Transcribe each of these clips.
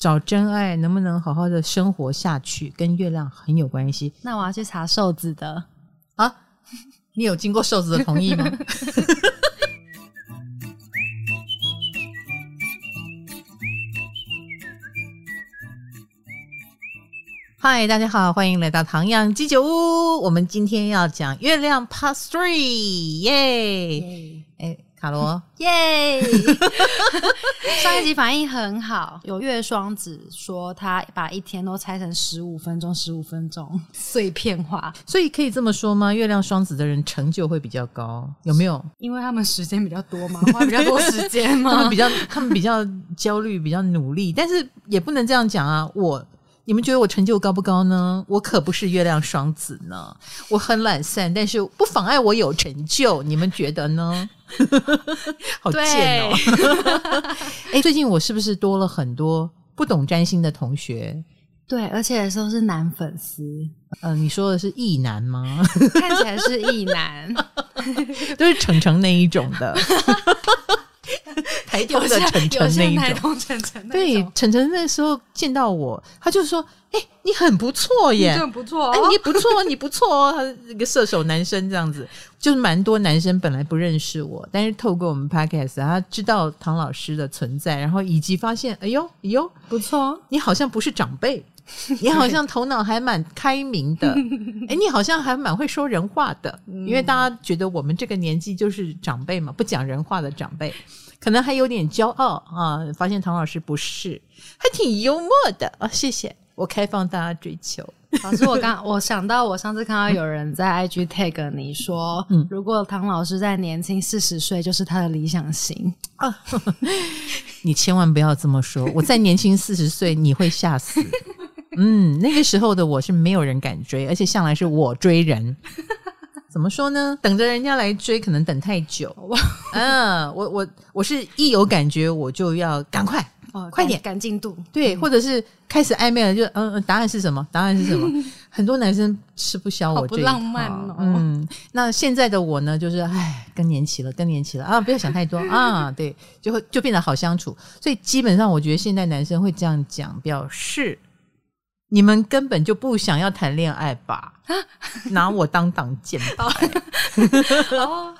找真爱能不能好好的生活下去，跟月亮很有关系。那我要去查瘦子的啊，你有经过瘦子的同意吗？嗨，大家好，欢迎来到唐阳鸡酒屋。我们今天要讲月亮 Part Three，耶！哎。卡罗，耶！上一集反应很好，有月双子说他把一天都拆成十五分钟，十五分钟 碎片化，所以可以这么说吗？月亮双子的人成就会比较高，有没有？因为他们时间比较多嘛，花比较多时间嘛，他们比较他们比较焦虑，比较努力，但是也不能这样讲啊，我。你们觉得我成就高不高呢？我可不是月亮双子呢，我很懒散，但是不妨碍我有成就。你们觉得呢？好贱哦！哎，最近我是不是多了很多不懂占星的同学？对，而且都是男粉丝。你说的是异男吗？看起来是异男，都是成成那一种的。台东的晨晨那一种，晨晨对，晨晨那时候见到我，他就说：“哎、欸，你很不错耶，很不错，哎、欸，你不错，你不错哦。”他一个射手男生这样子，就是蛮多男生本来不认识我，但是透过我们 Podcast，他知道唐老师的存在，然后以及发现，哎呦，哎呦，不错，你好像不是长辈，你好像头脑还蛮开明的，哎、欸，你好像还蛮会说人话的，因为大家觉得我们这个年纪就是长辈嘛，不讲人话的长辈。可能还有点骄傲啊！发现唐老师不是，还挺幽默的啊！谢谢，我开放大家追求。老师，我刚 我想到，我上次看到有人在 IG tag 你说，嗯，如果唐老师再年轻四十岁，就是他的理想型啊！你千万不要这么说，我再年轻四十岁，你会吓死。嗯，那个时候的我是没有人敢追，而且向来是我追人。怎么说呢？等着人家来追，可能等太久。嗯，我我我是一有感觉我就要赶快，哦，快点赶进度。对，或者是开始暧昧了，就嗯，答案是什么？答案是什么？很多男生吃不消我这一套。不浪漫哦。嗯，那现在的我呢，就是唉，更年期了，更年期了啊！不要想太多啊，对，就会就变得好相处。所以基本上，我觉得现在男生会这样讲，表示。你们根本就不想要谈恋爱吧？拿我当挡箭牌。哦，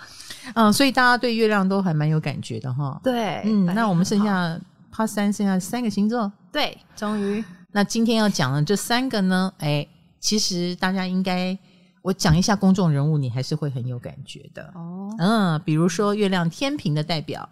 嗯，所以大家对月亮都还蛮有感觉的哈。对，嗯，那我们剩下 Part 三，剩下三个星座。对，终于。那今天要讲的这三个呢？哎，其实大家应该我讲一下公众人物，你还是会很有感觉的。哦，嗯，比如说月亮天平的代表，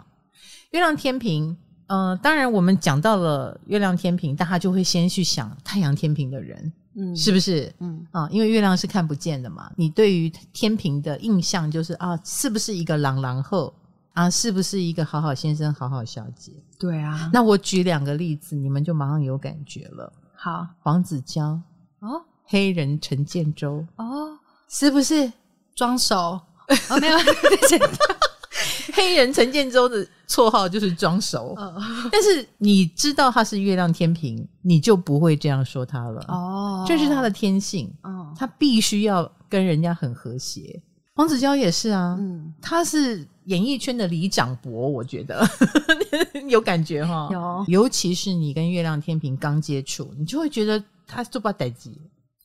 月亮天秤。嗯、呃，当然，我们讲到了月亮天平，大家就会先去想太阳天平的人，嗯，是不是？嗯啊，因为月亮是看不见的嘛。你对于天平的印象就是啊，是不是一个朗朗后啊，是不是一个好好先生、好好小姐？对啊。那我举两个例子，你们就马上有感觉了。好，黄子佼哦，黑人陈建州哦，是不是装熟？哦，没有。黑人陈建州的绰号就是装熟，但是你知道他是月亮天平，你就不会这样说他了。哦，这是他的天性。哦，他必须要跟人家很和谐。黄子佼也是啊，嗯，他是演艺圈的李长伯，我觉得 有感觉哈。有，尤其是你跟月亮天平刚接触，你就会觉得他做不代志。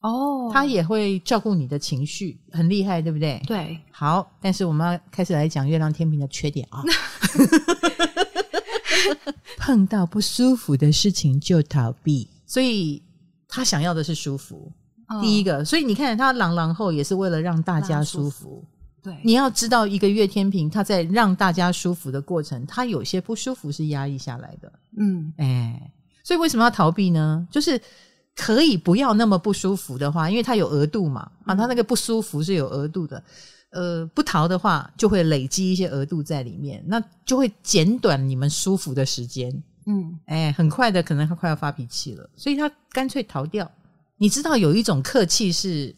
哦，他也会照顾你的情绪，很厉害，对不对？对，好，但是我们要开始来讲月亮天平的缺点啊。碰到不舒服的事情就逃避，所以他想要的是舒服。哦、第一个，所以你看他朗朗后也是为了让大家舒服。舒服对，你要知道，一个月天平他在让大家舒服的过程，他有些不舒服是压抑下来的。嗯，哎，所以为什么要逃避呢？就是。可以不要那么不舒服的话，因为它有额度嘛，啊，它那个不舒服是有额度的，呃，不逃的话就会累积一些额度在里面，那就会减短你们舒服的时间，嗯，哎，很快的，可能他快要发脾气了，所以他干脆逃掉。你知道有一种客气是，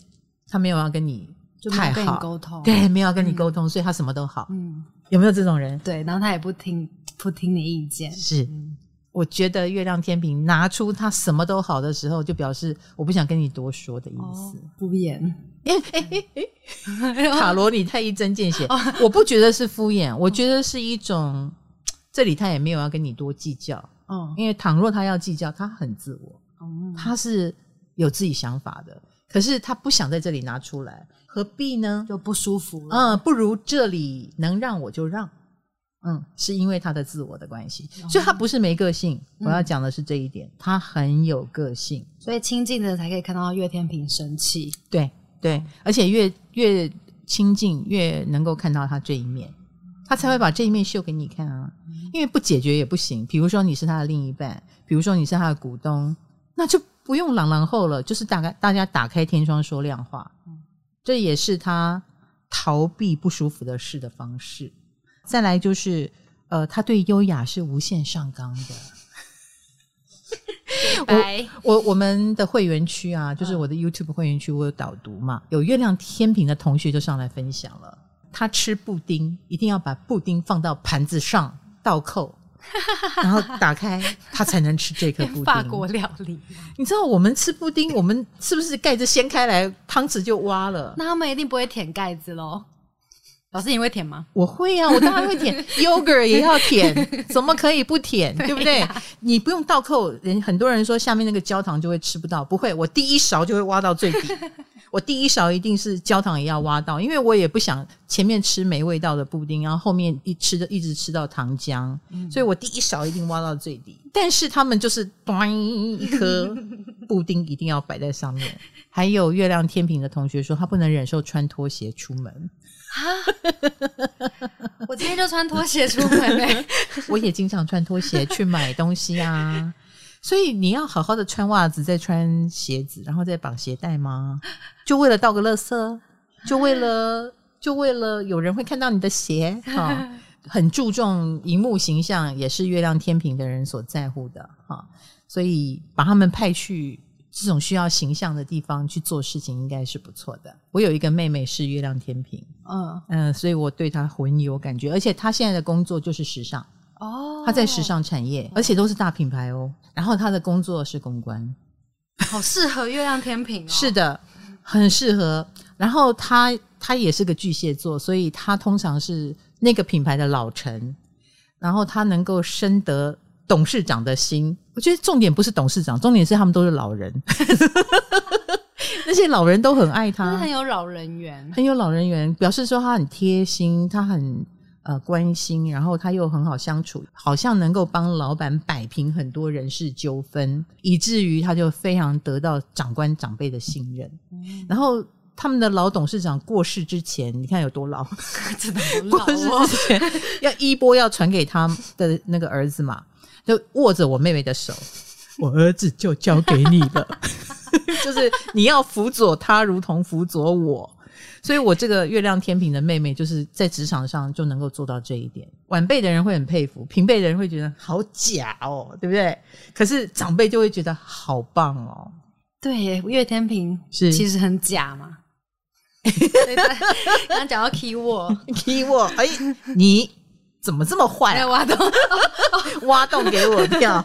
他没有要跟你太好，沟通，对，没有要跟你沟通，嗯，所以他什么都好，嗯，有没有这种人？对，然后他也不听不听你意见，是。嗯我觉得月亮天平拿出他什么都好的时候，就表示我不想跟你多说的意思，敷衍。卡罗，你太一针见血。我不觉得是敷衍，我觉得是一种，这里他也没有要跟你多计较，嗯，因为倘若他要计较，他很自我，嗯，他是有自己想法的，可是他不想在这里拿出来，何必呢？就不舒服。嗯，不如这里能让我就让。嗯，是因为他的自我的关系，所以他不是没个性。嗯、我要讲的是这一点，他很有个性，所以亲近的才可以看到岳天平生气。对对，而且越越亲近，越能够看到他这一面，他才会把这一面秀给你看啊。因为不解决也不行。比如说你是他的另一半，比如说你是他的股东，那就不用朗朗后了，就是大概大家打开天窗说亮话。这也是他逃避不舒服的事的方式。再来就是，呃，他对优雅是无限上纲的。我我我们的会员区啊，就是我的 YouTube 会员区，我有导读嘛，有月亮天平的同学就上来分享了。他吃布丁，一定要把布丁放到盘子上倒扣，然后打开，他才能吃这颗布丁。法国料理，你知道我们吃布丁，我们是不是盖子掀开来，汤匙就挖了？那他们一定不会舔盖子喽。老师，你会舔吗？我会啊，我当然会舔。Yogurt 也要舔，怎么可以不舔？对不对？啊、你不用倒扣，人很多人说下面那个焦糖就会吃不到，不会，我第一勺就会挖到最底。我第一勺一定是焦糖也要挖到，因为我也不想前面吃没味道的布丁，然后后面一吃的一直吃到糖浆，嗯、所以我第一勺一定挖到最底。但是他们就是端一颗布丁一定要摆在上面。还有月亮天平的同学说，他不能忍受穿拖鞋出门。啊！我今天就穿拖鞋出门嘞。我也经常穿拖鞋去买东西啊。所以你要好好的穿袜子，再穿鞋子，然后再绑鞋带吗？就为了倒个垃圾？就为了就为了有人会看到你的鞋？哈，很注重荧幕形象，也是月亮天平的人所在乎的哈。所以把他们派去。这种需要形象的地方去做事情，应该是不错的。我有一个妹妹是月亮天秤，嗯嗯，所以我对他很有感觉。而且他现在的工作就是时尚哦，他在时尚产业，而且都是大品牌哦。然后他的工作是公关，好适合月亮天平哦。是的，很适合。然后他他也是个巨蟹座，所以他通常是那个品牌的老臣。然后他能够深得董事长的心，我觉得重点不是董事长，重点是他们都是老人，那些老人都很爱他，很有老人缘，很有老人缘，表示说他很贴心，他很呃关心，然后他又很好相处，好像能够帮老板摆平很多人事纠纷，以至于他就非常得到长官长辈的信任，嗯、然后。他们的老董事长过世之前，你看有多老？真的老哦。过世之前 要衣钵要传给他的那个儿子嘛，就握着我妹妹的手，我儿子就交给你了。就是你要辅佐他，如同辅佐我。所以我这个月亮天平的妹妹，就是在职场上就能够做到这一点。晚辈的人会很佩服，平辈的人会觉得好假哦，对不对？可是长辈就会觉得好棒哦。对，月天平是其实很假嘛。刚刚讲到 keyword，keyword，哎，你怎么这么坏啊？挖洞，挖洞给我跳，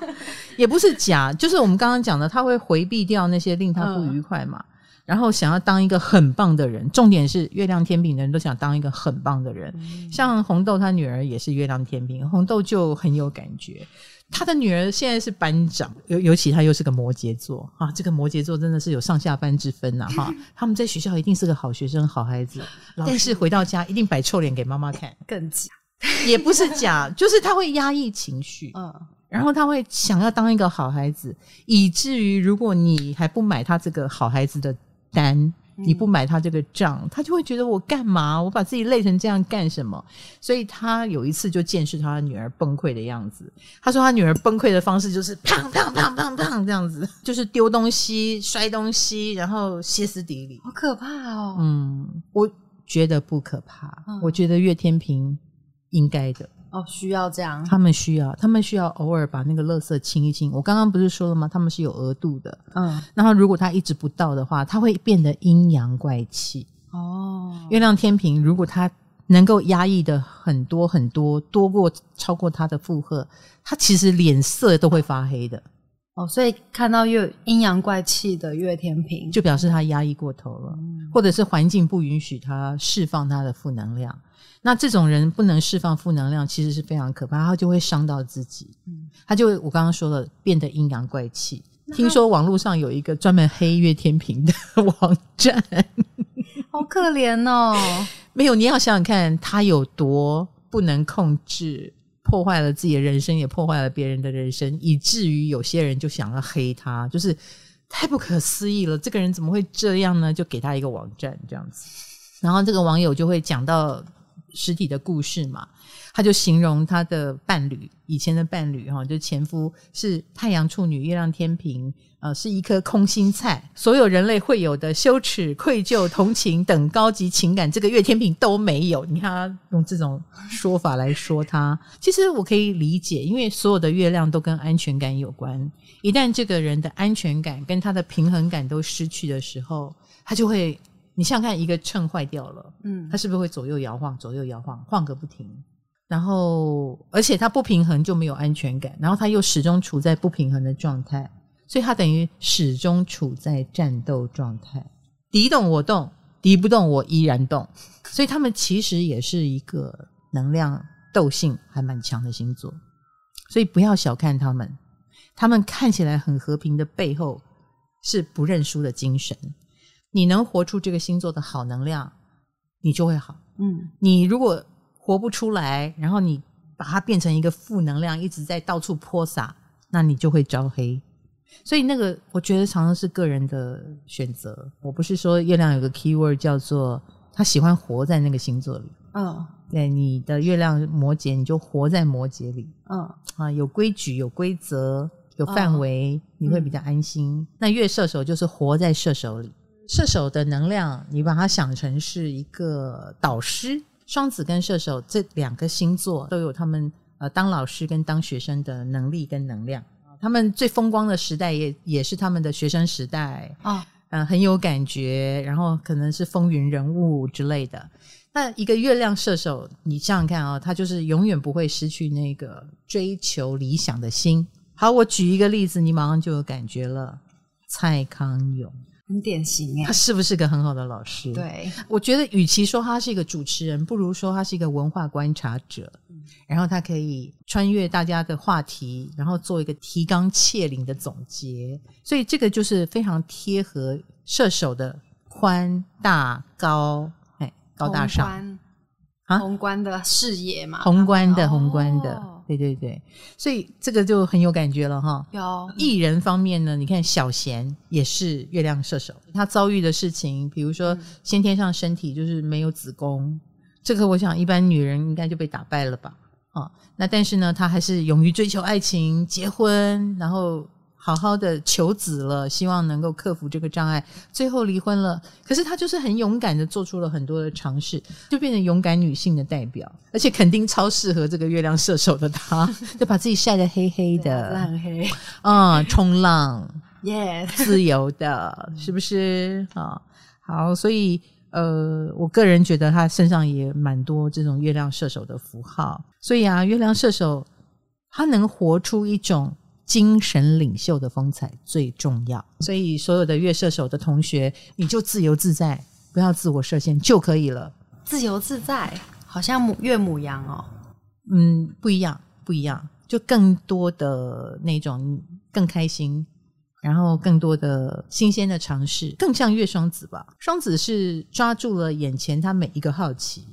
也不是假，就是我们刚刚讲的，他会回避掉那些令他不愉快嘛，嗯、然后想要当一个很棒的人。重点是月亮天秤的人都想当一个很棒的人，嗯、像红豆他女儿也是月亮天秤，红豆就很有感觉。他的女儿现在是班长，尤尤其他又是个摩羯座啊，这个摩羯座真的是有上下班之分呐哈。他们在学校一定是个好学生、好孩子，但是回到家一定摆臭脸给妈妈看，更假，也不是假，就是他会压抑情绪，嗯，然后他会想要当一个好孩子，以至于如果你还不买他这个好孩子的单。你不买他这个账，他就会觉得我干嘛？我把自己累成这样干什么？所以他有一次就见识他的女儿崩溃的样子。他说他女儿崩溃的方式就是 砰砰砰砰砰这样子，就是丢东西、摔东西，然后歇斯底里，好可怕哦。嗯，我觉得不可怕，嗯、我觉得岳天平应该的。哦，需要这样，他们需要，他们需要偶尔把那个垃圾清一清。我刚刚不是说了吗？他们是有额度的，嗯。然后如果他一直不到的话，他会变得阴阳怪气。哦，月亮天平，如果他能够压抑的很多很多，多过超过他的负荷，他其实脸色都会发黑的。哦，所以看到月阴阳怪气的月天平，就表示他压抑过头了。嗯、或者是环境不允许他释放他的负能量。那这种人不能释放负能量，其实是非常可怕，他就会伤到自己。嗯他就会我刚刚说了，变得阴阳怪气。听说网络上有一个专门黑月天平的 网站，好可怜哦。没有，你要想想看，他有多不能控制，破坏了自己的人生，也破坏了别人的人生，以至于有些人就想要黑他，就是太不可思议了。这个人怎么会这样呢？就给他一个网站这样子，然后这个网友就会讲到实体的故事嘛。他就形容他的伴侣，以前的伴侣哈，就前夫是太阳处女、月亮天平，呃，是一颗空心菜，所有人类会有的羞耻、愧疚、同情等高级情感，这个月天平都没有。你看他用这种说法来说他，其实我可以理解，因为所有的月亮都跟安全感有关。一旦这个人的安全感跟他的平衡感都失去的时候，他就会，你想想看，一个秤坏掉了，嗯，他是不是会左右摇晃、左右摇晃、晃个不停？然后，而且它不平衡就没有安全感，然后它又始终处在不平衡的状态，所以它等于始终处在战斗状态，敌动我动，敌不动我依然动，所以他们其实也是一个能量斗性还蛮强的星座，所以不要小看他们，他们看起来很和平的背后是不认输的精神。你能活出这个星座的好能量，你就会好。嗯，你如果活不出来，然后你把它变成一个负能量，一直在到处泼洒，那你就会招黑。所以那个，我觉得常常是个人的选择。我不是说月亮有个 keyword 叫做他喜欢活在那个星座里。嗯、哦，对，你的月亮摩羯，你就活在摩羯里。嗯、哦，啊，有规矩、有规则、有范围，哦、你会比较安心。嗯、那月射手就是活在射手里，射手的能量，你把它想成是一个导师。双子跟射手这两个星座都有他们呃当老师跟当学生的能力跟能量，他们最风光的时代也也是他们的学生时代啊，嗯、呃，很有感觉，然后可能是风云人物之类的。那一个月亮射手，你想想看啊、哦，他就是永远不会失去那个追求理想的心。好，我举一个例子，你马上就有感觉了，蔡康永。很典型耶，他是不是个很好的老师？对，我觉得与其说他是一个主持人，不如说他是一个文化观察者。嗯，然后他可以穿越大家的话题，然后做一个提纲挈领的总结。所以这个就是非常贴合射手的宽大高，哎，高大上宏观啊，宏观的视野嘛，宏观的宏观的。哦对对对，所以这个就很有感觉了哈。有艺人方面呢，你看小贤也是月亮射手，他遭遇的事情，比如说先天上身体就是没有子宫，这个我想一般女人应该就被打败了吧？啊，那但是呢，他还是勇于追求爱情，结婚，然后。好好的求子了，希望能够克服这个障碍，最后离婚了。可是她就是很勇敢的做出了很多的尝试，就变成勇敢女性的代表，而且肯定超适合这个月亮射手的她，就把自己晒得黑黑的，很黑，嗯，冲浪，耶，Yes. 自由的，是不是啊？好，所以呃，我个人觉得她身上也蛮多这种月亮射手的符号，所以啊，月亮射手她能活出一种。精神领袖的风采最重要，所以所有的月射手的同学，你就自由自在，不要自我设限就可以了。自由自在，好像母月母羊哦，嗯，不一样，不一样，就更多的那种更开心，然后更多的新鲜的尝试，更像月双子吧。双子是抓住了眼前他每一个好奇，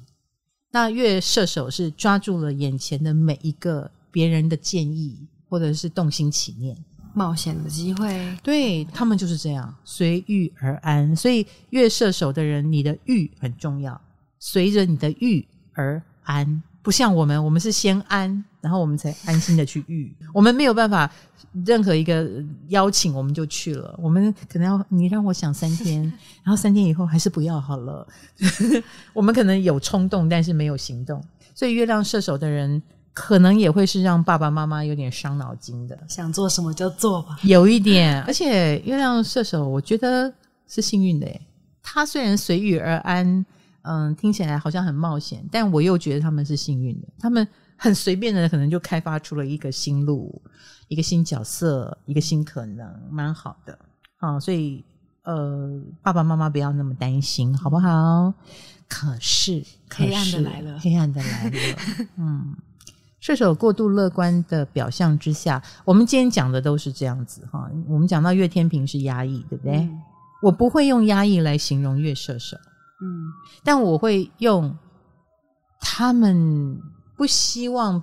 那月射手是抓住了眼前的每一个别人的建议。或者是动心起念、冒险的机会，对，他们就是这样随遇而安。所以月射手的人，你的遇很重要，随着你的遇而安，不像我们，我们是先安，然后我们才安心的去遇。我们没有办法，任何一个邀请我们就去了，我们可能要你让我想三天，然后三天以后还是不要好了。我们可能有冲动，但是没有行动。所以月亮射手的人。可能也会是让爸爸妈妈有点伤脑筋的，想做什么就做吧。有一点，而且月亮射手，我觉得是幸运的诶。他虽然随遇而安，嗯，听起来好像很冒险，但我又觉得他们是幸运的。他们很随便的，可能就开发出了一个新路、一个新角色、一个新可能，蛮好的啊。所以，呃，爸爸妈妈不要那么担心，好不好？可是，可是黑暗的来了，黑暗的来了。嗯，射手过度乐观的表象之下，我们今天讲的都是这样子哈。我们讲到月天平是压抑，对不对？嗯、我不会用压抑来形容月射手，嗯，但我会用他们不希望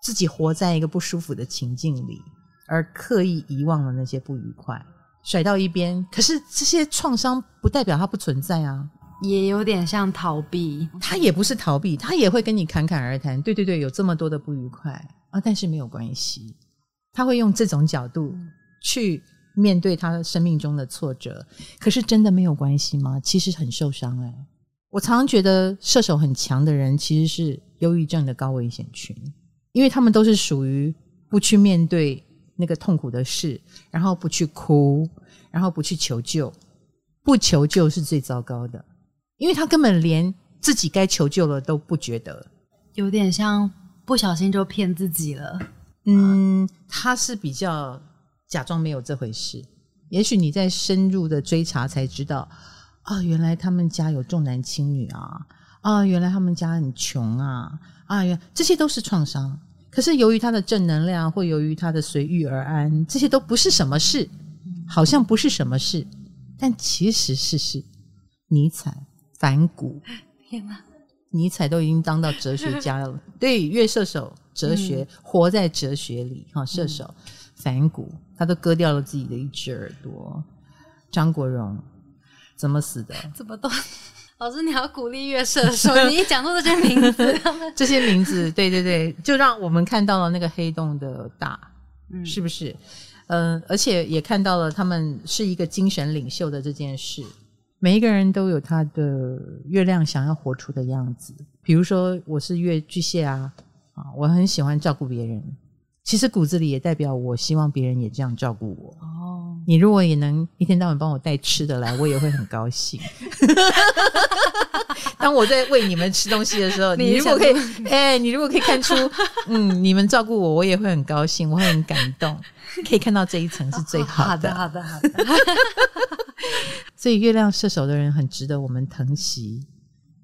自己活在一个不舒服的情境里，而刻意遗忘了那些不愉快，甩到一边。可是这些创伤不代表它不存在啊。也有点像逃避，他也不是逃避，他也会跟你侃侃而谈。对对对，有这么多的不愉快啊，但是没有关系，他会用这种角度去面对他生命中的挫折。可是真的没有关系吗？其实很受伤哎。我常常觉得射手很强的人其实是忧郁症的高危险群，因为他们都是属于不去面对那个痛苦的事，然后不去哭，然后不去求救，不求救是最糟糕的。因为他根本连自己该求救了都不觉得，有点像不小心就骗自己了。嗯，他是比较假装没有这回事。也许你在深入的追查才知道，啊，原来他们家有重男轻女啊，啊，原来他们家很穷啊，啊，原来这些都是创伤。可是由于他的正能量，或由于他的随遇而安，这些都不是什么事，好像不是什么事，但其实是是。尼采。反骨，天哪！尼采都已经当到哲学家了。对，月射手，哲学、嗯、活在哲学里哈。射手、嗯、反骨，他都割掉了自己的一只耳朵。张国荣怎么死的？怎么都？老师，你要鼓励月射手，你一讲出这些名字，这些名字，对对对，就让我们看到了那个黑洞的大，嗯、是不是？嗯、呃，而且也看到了他们是一个精神领袖的这件事。每一个人都有他的月亮想要活出的样子，比如说我是月巨蟹啊，啊，我很喜欢照顾别人，其实骨子里也代表我希望别人也这样照顾我。哦，你如果也能一天到晚帮我带吃的来，我也会很高兴。当我在喂你们吃东西的时候，你如果可以，哎、欸，你如果可以看出，嗯，你们照顾我，我也会很高兴，我会很感动。可以看到这一层是最好的。好的，好的，好的。所以月亮射手的人很值得我们疼惜，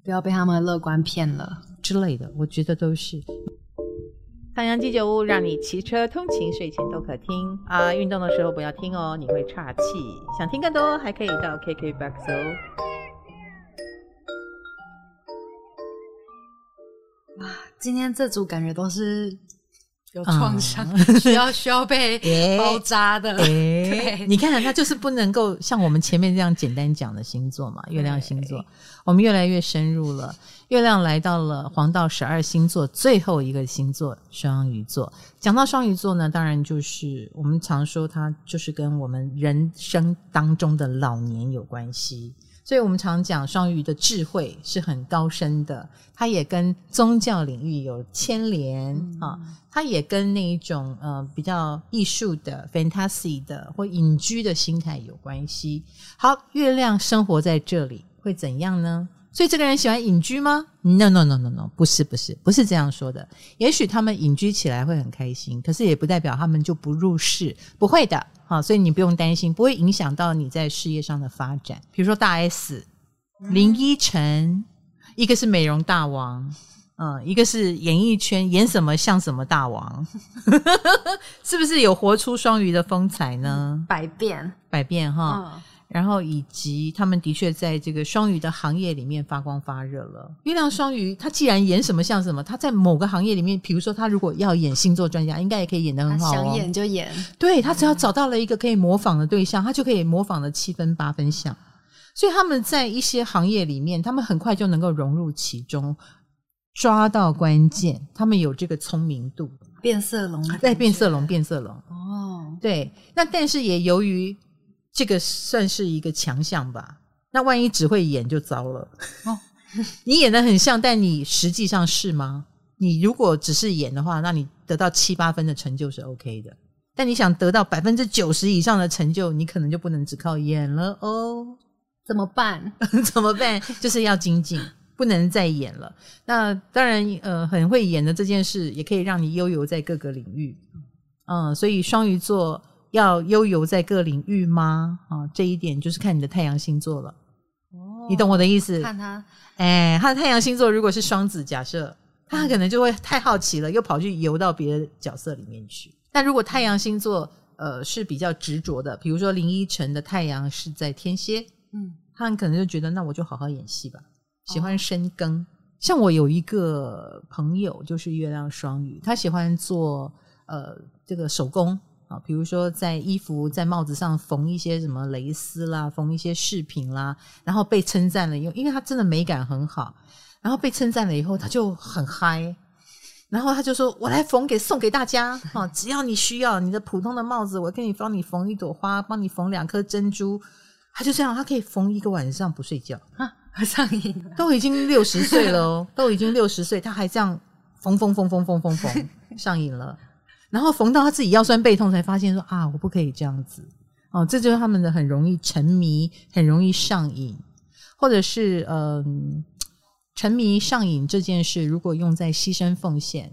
不要被他们的乐观骗了之类的。我觉得都是。唐阳鸡酒屋让你骑车通勤、睡前都可听啊，运动的时候不要听哦，你会岔气。想听更多，还可以到 KKBOX 哦。哇，今天这组感觉都是。有创伤，嗯、需要需要被 包扎的。你看，它就是不能够像我们前面这样简单讲的星座嘛。月亮星座，我们越来越深入了。月亮来到了黄道十二星座最后一个星座双鱼座。讲到双鱼座呢，当然就是我们常说它就是跟我们人生当中的老年有关系。所以我们常讲双鱼的智慧是很高深的，它也跟宗教领域有牵连啊，它也跟那一种呃比较艺术的 fantasy 的或隐居的心态有关系。好，月亮生活在这里会怎样呢？所以这个人喜欢隐居吗？No no no no no，不是不是不是这样说的。也许他们隐居起来会很开心，可是也不代表他们就不入世，不会的。好，所以你不用担心，不会影响到你在事业上的发展。比如说大 S、林依晨，一个是美容大王，嗯，一个是演艺圈演什么像什么大王，是不是有活出双鱼的风采呢？百变，百变哈。嗯然后以及他们的确在这个双鱼的行业里面发光发热了。月亮双鱼，他既然演什么像什么，他在某个行业里面，比如说他如果要演星座专家，应该也可以演得很好哦。想演就演，对，他只要找到了一个可以模仿的对象，他就可以模仿的七分八分像。所以他们在一些行业里面，他们很快就能够融入其中，抓到关键。他们有这个聪明度，变色龙，对，变色龙，变色龙。哦，对，那但是也由于。这个算是一个强项吧？那万一只会演就糟了。哦，你演得很像，但你实际上是吗？你如果只是演的话，那你得到七八分的成就是 OK 的。但你想得到百分之九十以上的成就，你可能就不能只靠演了哦。怎么办？怎么办？就是要精进，不能再演了。那当然，呃，很会演的这件事，也可以让你悠游在各个领域。嗯，所以双鱼座。要悠游在各领域吗？啊，这一点就是看你的太阳星座了。哦，你懂我的意思？看他，哎，他的太阳星座如果是双子，假设他可能就会太好奇了，又跑去游到别的角色里面去。但如果太阳星座呃是比较执着的，比如说林依晨的太阳是在天蝎，嗯，他很可能就觉得那我就好好演戏吧，喜欢深耕。哦，像我有一个朋友就是月亮双鱼，他喜欢做呃这个手工。啊，比如说在衣服、在帽子上缝一些什么蕾丝啦，缝一些饰品啦，然后被称赞了因为，因为他真的美感很好，然后被称赞了以后，他就很嗨，然后他就说：“我来缝给送给大家，哈，只要你需要你的普通的帽子，我给你帮你缝一朵花，帮你缝两颗珍珠。”他就这样，他可以缝一个晚上不睡觉啊，上瘾，都已经六十岁了哦，都已经六十岁，他还这样缝缝缝缝缝缝缝，上瘾了。然后缝到他自己腰酸背痛，才发现说啊，我不可以这样子。哦，这就是他们的很容易沉迷，很容易上瘾，或者是嗯，沉迷上瘾这件事，如果用在牺牲奉献，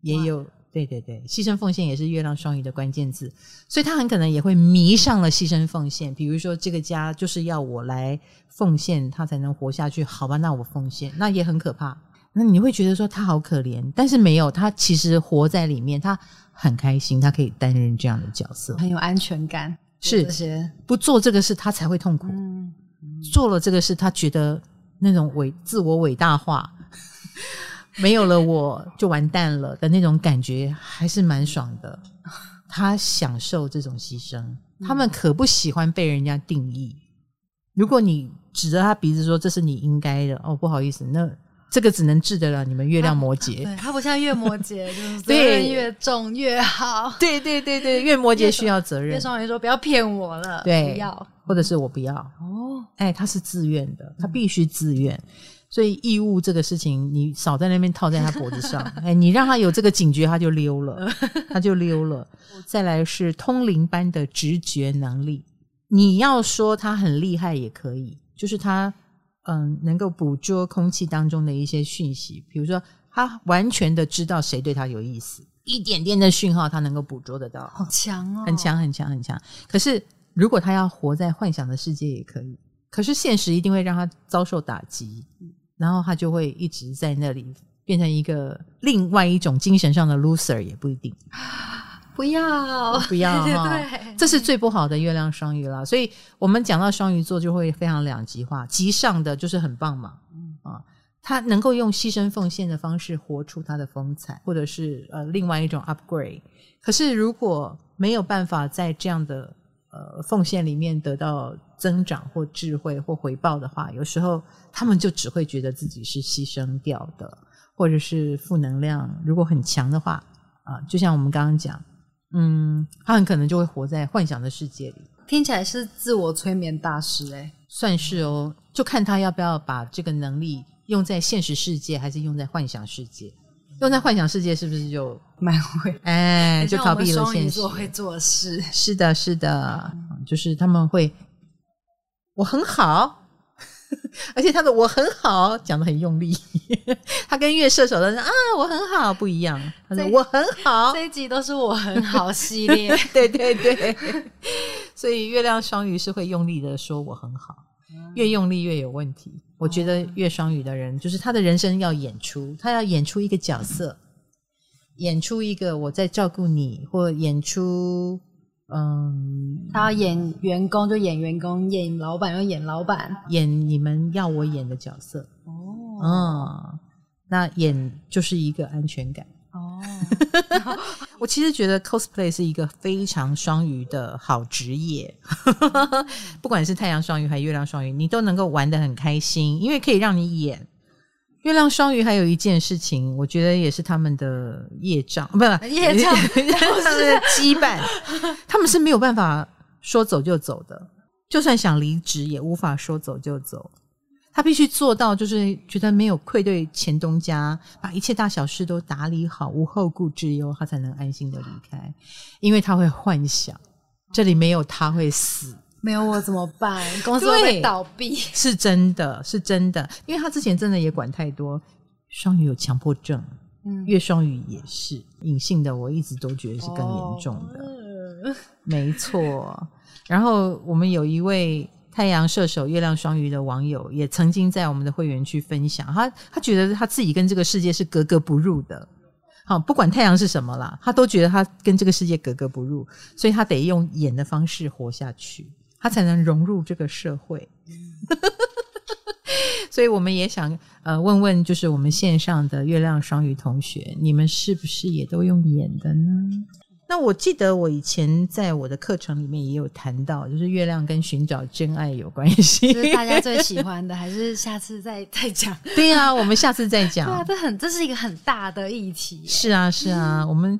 也有对对对，牺牲奉献也是月亮双鱼的关键字，所以他很可能也会迷上了牺牲奉献，比如说这个家就是要我来奉献，他才能活下去，好吧，那我奉献，那也很可怕。那你会觉得说他好可怜，但是没有，他其实活在里面，他很开心，他可以担任这样的角色，很有安全感。是这些不做这个事，他才会痛苦。嗯嗯、做了这个事，他觉得那种伟自我伟大化，没有了我就完蛋了的那种感觉，还是蛮爽的。他享受这种牺牲，他们可不喜欢被人家定义。如果你指着他鼻子说这是你应该的，哦，不好意思，那。这个只能治得了你们月亮摩羯，对，他不像月摩羯，就是 责任越重越好。对对对对，月摩羯需要责任。月双鱼说不要骗我了，对，不要，或者是我不要。哦，哎，他是自愿的，他必须自愿。所以义务这个事情，你少在那边套在他脖子上，哎，你让他有这个警觉，他就溜了，他就溜了。再来是通灵般的直觉能力，你要说他很厉害也可以，就是他。嗯，能够捕捉空气当中的一些讯息，比如说他完全的知道谁对他有意思，一点点的讯号他能够捕捉得到，好强哦，很强很强很强。可是如果他要活在幻想的世界也可以，可是现实一定会让他遭受打击，然后他就会一直在那里变成一个另外一种精神上的 loser 也不一定。不要不要哈，这是最不好的月亮双鱼了。所以我们讲到双鱼座就会非常两极化，极上的就是很棒嘛，啊，他能够用牺牲奉献的方式活出他的风采，或者是呃另外一种 upgrade。可是如果没有办法在这样的呃奉献里面得到增长或智慧或回报的话，有时候他们就只会觉得自己是牺牲掉的，或者是负能量如果很强的话啊，就像我们刚刚讲。嗯，他很可能就会活在幻想的世界里。听起来是自我催眠大师诶、欸，算是哦。就看他要不要把这个能力用在现实世界，还是用在幻想世界。用在幻想世界是不是就蛮会？哎，就逃避了现实。做会做事，是的，是的，就是他们会，我很好。而且他的我很好，讲得很用力。他跟月射手的人啊，我很好不一样。他说我很好，这一集都是我很好系列。对 对对，所以月亮双鱼是会用力的说我很好，越用力越有问题。我觉得月双鱼的人，就是他的人生要演出，他要演出一个角色，演出一个我在照顾你，或演出。嗯，他要演员工就演员工，演老板就演老板，演你们要我演的角色。哦，嗯，那演就是一个安全感。哦，我其实觉得 cosplay 是一个非常双鱼的好职业，不管是太阳双鱼还是月亮双鱼，你都能够玩的很开心，因为可以让你演。月亮双鱼还有一件事情，我觉得也是他们的业障，不是业障，他们的羁绊，他们是没有办法说走就走的，就算想离职也无法说走就走。他必须做到，就是觉得没有愧对前东家，把一切大小事都打理好，无后顾之忧，他才能安心的离开。因为他会幻想，这里没有他会死。没有我怎么办？公司会倒闭，是真的，是真的。因为他之前真的也管太多。双鱼有强迫症，嗯，月双鱼也是隐性的，我一直都觉得是更严重的。哦、没错。然后我们有一位太阳射手、月亮双鱼的网友，也曾经在我们的会员区分享，他他觉得他自己跟这个世界是格格不入的。好，不管太阳是什么啦，他都觉得他跟这个世界格格不入，所以他得用演的方式活下去，他才能融入这个社会。所以我们也想呃问问，就是我们线上的月亮双鱼同学，你们是不是也都用演的呢？那我记得我以前在我的课程里面也有谈到，就是月亮跟寻找真爱有关系，就是大家最喜欢的，还是下次再再讲？对啊，我们下次再讲。对啊，这很这是一个很大的议题。是啊，是啊，我们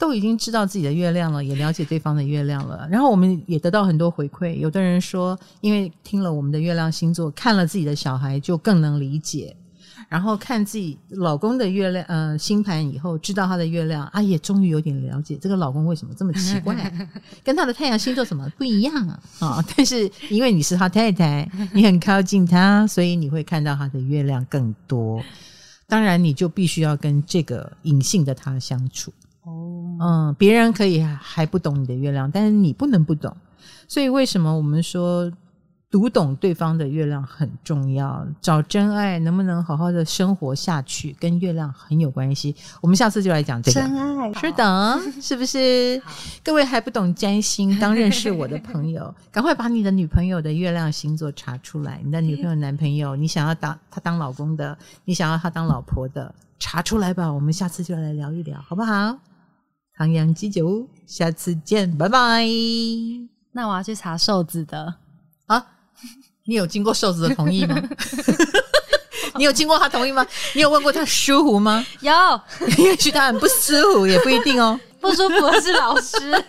都已经知道自己的月亮了，也了解对方的月亮了，然后我们也得到很多回馈。有的人说，因为听了我们的月亮星座，看了自己的小孩，就更能理解。然后看自己老公的月亮，呃，星盘以后知道他的月亮，啊，也终于有点了解这个老公为什么这么奇怪，跟他的太阳星座什么不一样啊？啊、哦，但是因为你是他太太，你很靠近他，所以你会看到他的月亮更多。当然，你就必须要跟这个隐性的他相处。哦，嗯，别人可以还不懂你的月亮，但是你不能不懂。所以为什么我们说？读懂对方的月亮很重要，找真爱能不能好好的生活下去，跟月亮很有关系。我们下次就来讲这个。真爱是的，是不是？各位还不懂占星，刚认识我的朋友，赶快把你的女朋友的月亮星座查出来。你的女朋友、男朋友，你想要当他当老公的，你想要他当老婆的，查出来吧。我们下次就来聊一聊，好不好？唐阳鸡酒屋，下次见，拜拜。那我要去查瘦子的啊。你有经过瘦子的同意吗？你有经过他同意吗？你有问过他舒服吗？有，也许他很不舒服，也不一定哦。不舒服的是老师。